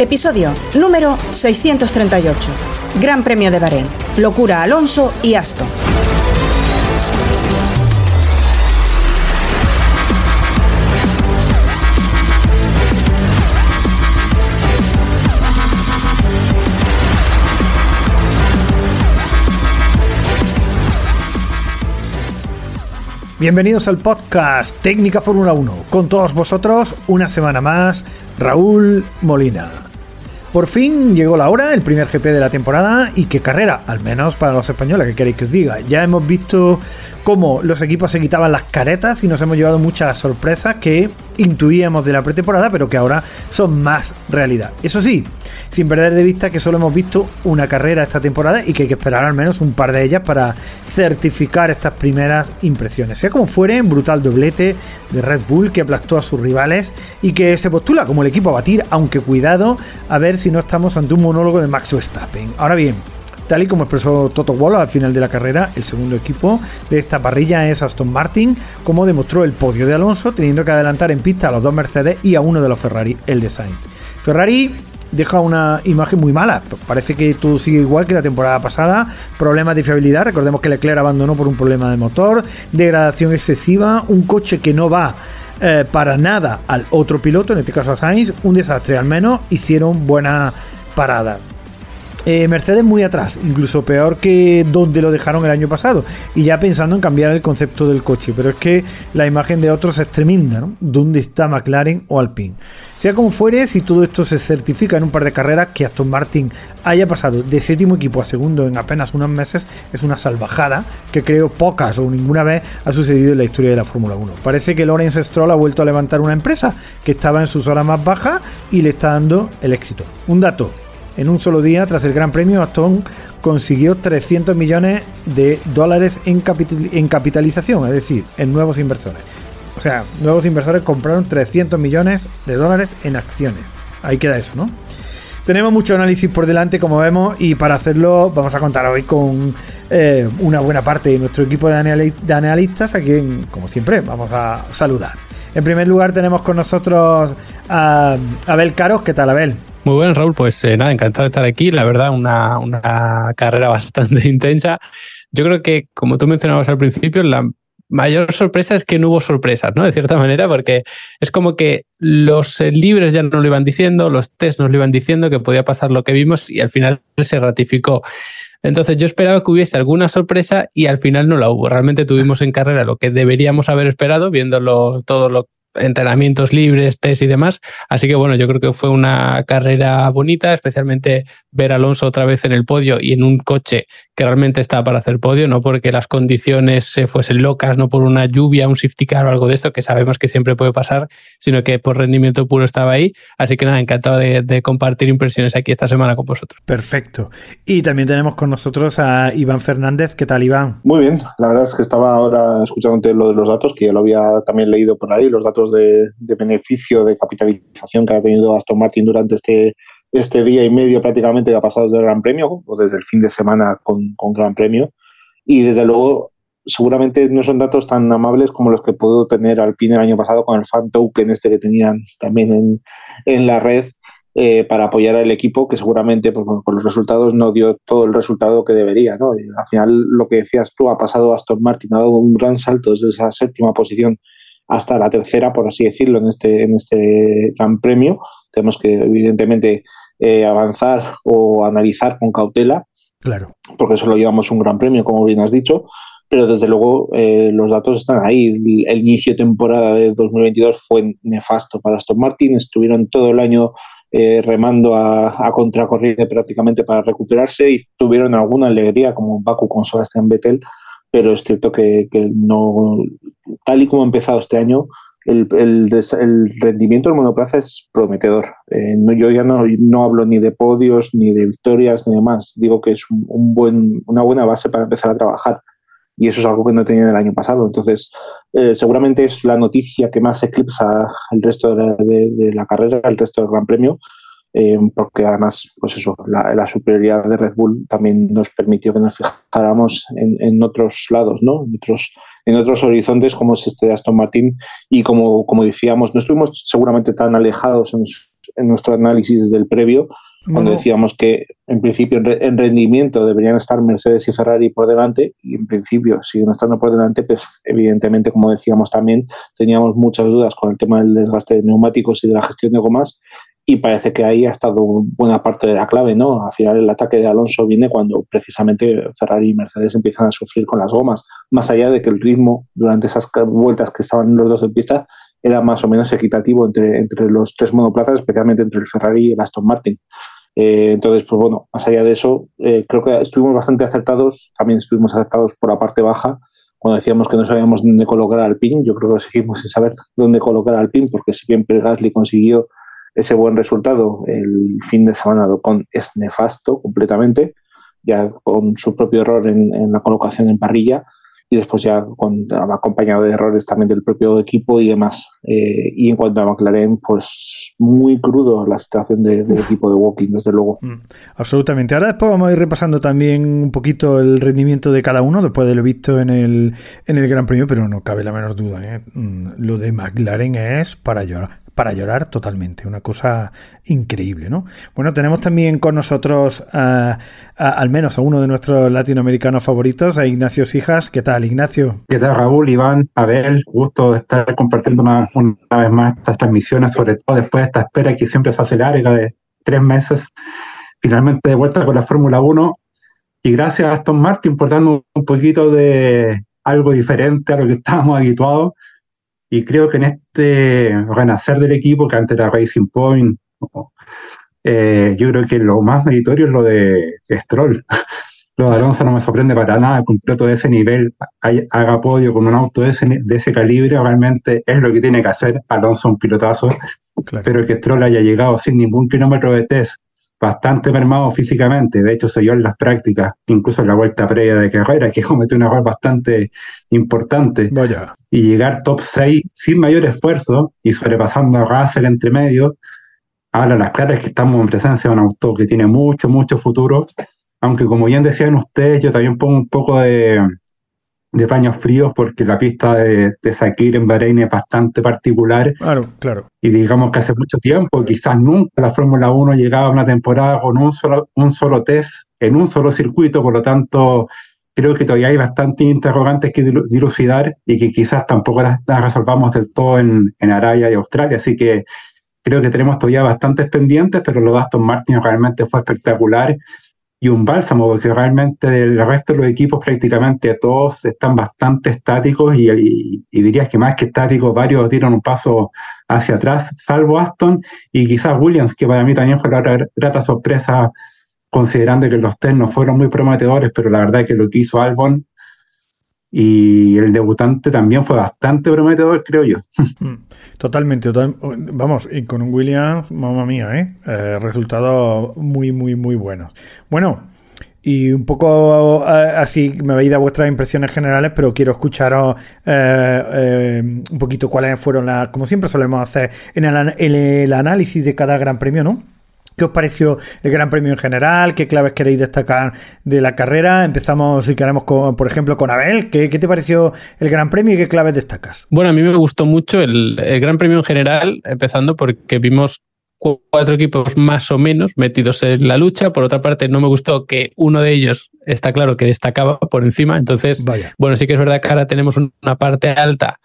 Episodio número 638. Gran Premio de Bahrein. Locura Alonso y Aston. Bienvenidos al podcast Técnica Fórmula 1. Con todos vosotros, una semana más, Raúl Molina. Por fin llegó la hora, el primer GP de la temporada y qué carrera, al menos para los españoles, que queréis que os diga. Ya hemos visto cómo los equipos se quitaban las caretas y nos hemos llevado muchas sorpresas que intuíamos de la pretemporada, pero que ahora son más realidad. Eso sí, sin perder de vista que solo hemos visto una carrera esta temporada y que hay que esperar al menos un par de ellas para certificar estas primeras impresiones. Sea como fuere, brutal doblete de Red Bull que aplastó a sus rivales y que se postula como el equipo a batir, aunque cuidado a ver si no estamos ante un monólogo de Max Verstappen. Ahora bien, tal y como expresó Toto Wolff al final de la carrera, el segundo equipo de esta parrilla es Aston Martin, como demostró el podio de Alonso, teniendo que adelantar en pista a los dos Mercedes y a uno de los Ferrari, el design. Ferrari deja una imagen muy mala. Parece que todo sigue igual que la temporada pasada. Problemas de fiabilidad. Recordemos que Leclerc abandonó por un problema de motor. Degradación excesiva. Un coche que no va eh, para nada al otro piloto, en este caso a Sainz. Un desastre al menos. Hicieron buena parada. Eh, Mercedes muy atrás, incluso peor que donde lo dejaron el año pasado. Y ya pensando en cambiar el concepto del coche. Pero es que la imagen de otros es tremenda, ¿no? ¿Dónde está McLaren o Alpine? Sea como fuere, si todo esto se certifica en un par de carreras, que Aston Martin haya pasado de séptimo equipo a segundo en apenas unos meses, es una salvajada que creo pocas o ninguna vez ha sucedido en la historia de la Fórmula 1. Parece que Lawrence Stroll ha vuelto a levantar una empresa que estaba en sus horas más bajas y le está dando el éxito. Un dato, en un solo día, tras el Gran Premio, Aston consiguió 300 millones de dólares en, capitalización, es decir, en nuevos inversores. O sea, nuevos inversores compraron 300 millones de dólares en acciones. Ahí queda eso, ¿no? Tenemos mucho análisis por delante, como vemos, y para hacerlo vamos a contar hoy con eh, una buena parte de nuestro equipo de, analistas, a quien, como siempre, vamos a saludar. En primer lugar tenemos con nosotros a Abel Caros. ¿Qué tal, Abel? Muy bueno, Raúl. Pues eh, nada, encantado de estar aquí. La verdad, una, una carrera bastante intensa. Yo creo que, como tú mencionabas al principio, la mayor sorpresa es que no hubo sorpresas, ¿no? De cierta manera, porque es como que los eh, libres ya no lo iban diciendo, los test nos lo iban diciendo que podía pasar lo que vimos y al final se ratificó. Entonces yo esperaba que hubiese alguna sorpresa y al final no la hubo. Realmente tuvimos en carrera lo que deberíamos haber esperado, viéndolo todo lo entrenamientos libres, test y demás. Así que bueno, yo creo que fue una carrera bonita, especialmente ver a Alonso otra vez en el podio y en un coche que realmente estaba para hacer podio, no porque las condiciones se fuesen locas, no por una lluvia, un safety car o algo de esto, que sabemos que siempre puede pasar, sino que por rendimiento puro estaba ahí. Así que nada, encantado de, compartir impresiones aquí esta semana con vosotros. Perfecto. Y también tenemos con nosotros a Iván Fernández. ¿Qué tal, Iván? Muy bien, la verdad es que estaba ahora escuchándote lo de los datos, que ya lo había también leído por ahí, los datos de, de beneficio, de capitalización que ha tenido Aston Martin durante este este día y medio prácticamente que ha pasado desde el Gran Premio, o desde el fin de semana con, con Gran Premio. Y desde luego, seguramente no son datos tan amables como los que pudo tener Alpine el año pasado con el fan token este que tenían también en, en la red eh, para apoyar al equipo, que seguramente pues, con los resultados no dio todo el resultado que debería. ¿no? al final, lo que decías tú, ha pasado Aston Martin, ha dado un gran salto desde esa séptima posición hasta la tercera, por así decirlo, en este, en este Gran Premio tenemos que evidentemente eh, avanzar o analizar con cautela. Claro. Porque solo llevamos un gran premio, como bien has dicho, pero desde luego eh, los datos están ahí. El, inicio de temporada de 2022 fue nefasto para Aston Martin, estuvieron todo el año eh, remando a, contracorriente prácticamente para recuperarse y tuvieron alguna alegría como Baku con Sebastian Vettel, pero es cierto que, no, tal y como ha empezado este año, el, rendimiento del monoplaza es prometedor. Eh, yo ya no, no, hablo ni de podios, ni de victorias, ni demás. Digo que es un buen, una buena base para empezar a trabajar y eso es algo que no tenía el año pasado. Entonces, eh, seguramente es la noticia que más eclipsa el resto de la, carrera, el resto del Gran Premio, eh, porque además, pues eso, la, superioridad de Red Bull también nos permitió que nos fijáramos en, otros lados, ¿no? En otros, en otros horizontes como es este de Aston Martin y como, como decíamos, no estuvimos seguramente tan alejados en, en nuestro análisis del previo, cuando decíamos que en principio en rendimiento deberían estar Mercedes y Ferrari por delante y en principio siguen estando por delante, pues evidentemente como decíamos también teníamos muchas dudas con el tema del desgaste de neumáticos y de la gestión de gomas y parece que ahí ha estado buena parte de la clave, ¿no? Al final el ataque de Alonso viene cuando precisamente Ferrari y Mercedes empiezan a sufrir con las gomas, más allá de que el ritmo durante esas vueltas que estaban los dos en pista era más o menos equitativo entre, entre los tres monoplazas, especialmente entre el Ferrari y el Aston Martin. Eh, entonces, pues bueno, más allá de eso, eh, creo que estuvimos bastante acertados, también estuvimos acertados por la parte baja, cuando decíamos que no sabíamos dónde colocar al pin, yo creo que seguimos sin saber dónde colocar al pin, porque si bien Gasly consiguió ese buen resultado, el fin de semana con es nefasto completamente, ya con su propio error en la colocación en parrilla, y después ya con, acompañado de errores también del propio equipo y demás. Eh, y en cuanto a McLaren, pues muy crudo la situación del equipo de Walking, desde luego. Mm, absolutamente. Ahora después vamos a ir repasando también un poquito el rendimiento de cada uno después de lo visto en el, en el Gran Premio, pero no cabe la menor duda. ¿eh? Mm, lo de McLaren es para llorar para llorar totalmente, una cosa increíble, ¿no? Bueno, tenemos también con nosotros al menos a uno de nuestros latinoamericanos favoritos, a Ignacio Sijas. ¿Qué tal, Ignacio? ¿Qué tal, Raúl, Iván, Abel? Gusto estar compartiendo una, vez más estas transmisiones, sobre todo después de esta espera que siempre se hace larga de tres meses, finalmente de vuelta con la Fórmula 1. Y gracias a Aston Martin por darnos un poquito de algo diferente a lo que estábamos habituados y creo que en este renacer del equipo, que antes era Racing Point, eh, yo creo que lo más meritorio es lo de Stroll. lo de Alonso no me sorprende para nada, completo de ese nivel, haga podio con un auto de ese, de ese calibre, realmente es lo que tiene que hacer. Alonso un pilotazo, pero que Stroll haya llegado sin ningún kilómetro de test bastante mermado físicamente, de hecho se dio en las prácticas, incluso en la vuelta previa de carrera, que cometió un error bastante importante. Vaya. Y llegar top 6 sin mayor esfuerzo y sobrepasando a Russell entre medio, habla las claras que estamos en presencia de un auto que tiene mucho, mucho futuro, aunque como bien decían ustedes, yo también pongo un poco de, de paños fríos porque la pista de, de Sakir en Bahrein es bastante particular. Claro, claro. Y digamos que hace mucho tiempo, quizás nunca la Fórmula 1 llegaba a una temporada con un solo, un solo test en un solo circuito, por lo tanto creo que todavía hay bastantes interrogantes que dilucidar y que quizás tampoco las, resolvamos del todo en, en, Arabia y Australia, así que creo que tenemos todavía bastantes pendientes, pero lo de Aston Martin realmente fue espectacular y un bálsamo, porque realmente el resto de los equipos prácticamente todos están bastante estáticos y, dirías que más que estáticos, varios dieron un paso hacia atrás, salvo Aston y quizás Williams, que para mí también fue la grata sorpresa, considerando que los test no fueron muy prometedores, pero la verdad es que lo que hizo Albon y el debutante también fue bastante prometedor, creo yo. Mm, totalmente, vamos, y con un Williams, mamá mía, ¿eh? ¿eh? resultados muy, muy, muy buenos. Bueno, y un poco eh, así me habéis dado vuestras impresiones generales, pero quiero escucharos eh, un poquito cuáles fueron las, como siempre solemos hacer, en el análisis de cada gran premio, ¿no? ¿Qué os pareció el Gran Premio en general? ¿Qué claves queréis destacar de la carrera? Empezamos, si queremos, por ejemplo, con Abel. ¿Qué, te pareció el Gran Premio y qué claves destacas? Bueno, a mí me gustó mucho el, Gran Premio en general, empezando porque vimos cuatro equipos más o menos metidos en la lucha. Por otra parte, no me gustó que uno de ellos está claro que destacaba por encima. Entonces, bueno, sí que es verdad que ahora tenemos una parte alta,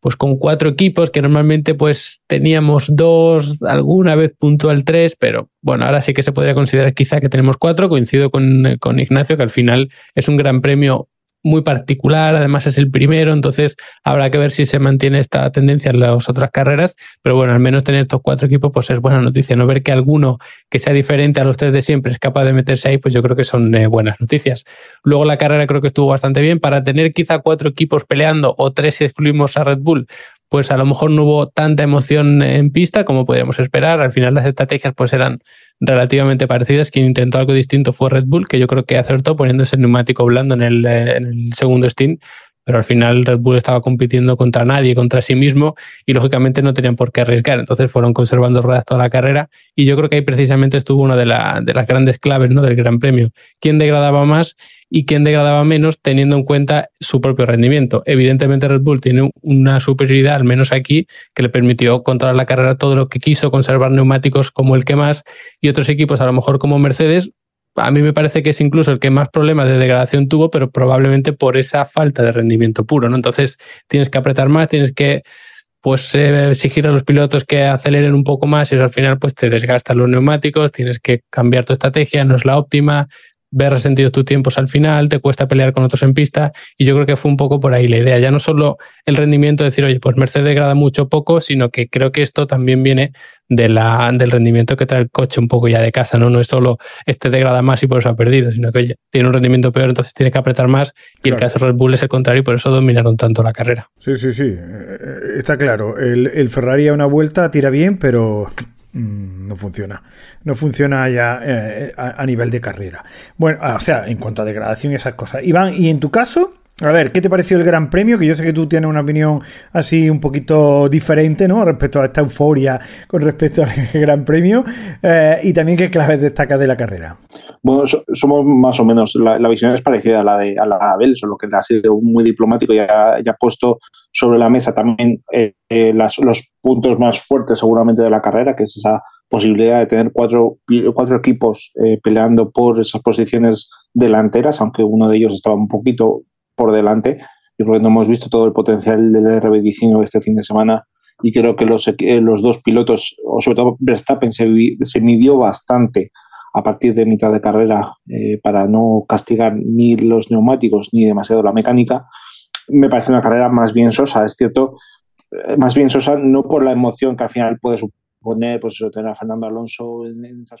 pues con cuatro equipos que normalmente pues teníamos dos, alguna vez puntual tres, pero bueno, ahora sí que se podría considerar quizá que tenemos cuatro. Coincido con, con Ignacio que al final es un gran premio muy particular, además es el primero, entonces habrá que ver si se mantiene esta tendencia en las otras carreras, pero bueno, al menos tener estos cuatro equipos pues es buena noticia, no ver que alguno que sea diferente a los tres de siempre es capaz de meterse ahí, pues yo creo que son eh, buenas noticias. Luego la carrera creo que estuvo bastante bien, para tener quizá cuatro equipos peleando o tres si excluimos a Red Bull, pues a lo mejor no hubo tanta emoción en pista como podríamos esperar. Al final las estrategias pues eran relativamente parecidas. Quien intentó algo distinto fue Red Bull, que yo creo que acertó poniéndose el neumático blando en el, eh, en el segundo stint pero al final Red Bull estaba compitiendo contra nadie, contra sí mismo, y lógicamente no tenían por qué arriesgar. Entonces fueron conservando ruedas toda la carrera, y yo creo que ahí precisamente estuvo una de, las grandes claves ¿no? del Gran Premio. ¿Quién degradaba más y quién degradaba menos teniendo en cuenta su propio rendimiento? Evidentemente Red Bull tiene una superioridad, al menos aquí, que le permitió controlar la carrera todo lo que quiso, conservar neumáticos como el que más, y otros equipos, a lo mejor como Mercedes, a mí me parece que es incluso el que más problemas de degradación tuvo, pero probablemente por esa falta de rendimiento puro, ¿no? Entonces tienes que apretar más, tienes que pues eh, exigir a los pilotos que aceleren un poco más y eso al final pues te desgastan los neumáticos, tienes que cambiar tu estrategia, no es la óptima, ver resentido tus tiempos al final, te cuesta pelear con otros en pista y yo creo que fue un poco por ahí la idea. Ya no solo el rendimiento de decir, oye, pues Mercedes degrada mucho poco, sino que creo que esto también viene de la, del rendimiento que trae el coche un poco ya de casa, ¿no? No es solo este degrada más y por eso ha perdido, sino que oye, tiene un rendimiento peor, entonces tiene que apretar más y el caso de Red Bull es el contrario y por eso dominaron tanto la carrera. Sí, sí, sí, eh, está claro. El, el Ferrari a una vuelta tira bien, pero no funciona. No funciona ya eh, a, nivel de carrera. Bueno, ah, o sea, en cuanto a degradación y esas cosas. Iván, ¿y en tu caso? A ver, ¿qué te pareció el Gran Premio? Que yo sé que tú tienes una opinión así un poquito diferente, ¿no? Respecto a esta euforia con respecto al Gran Premio. Eh, y también qué claves destacas de la carrera. Bueno, somos más o menos, la, visión es parecida a la de a la Abel, solo que ha sido muy diplomático y ha, ha puesto sobre la mesa también eh, eh, los puntos más fuertes seguramente de la carrera, que es esa posibilidad de tener cuatro, cuatro equipos eh, peleando por esas posiciones delanteras, aunque uno de ellos estaba un poquito por delante. Y porque no hemos visto todo el potencial del RB19 este fin de semana y creo que los, los dos pilotos, o sobre todo Verstappen, se, se midió bastante a partir de mitad de carrera para no castigar ni los neumáticos ni demasiado la mecánica me parece una carrera más bien sosa, es cierto, eh, más bien sosa no por la emoción que al final puede suponer pues tener a Fernando Alonso en, esas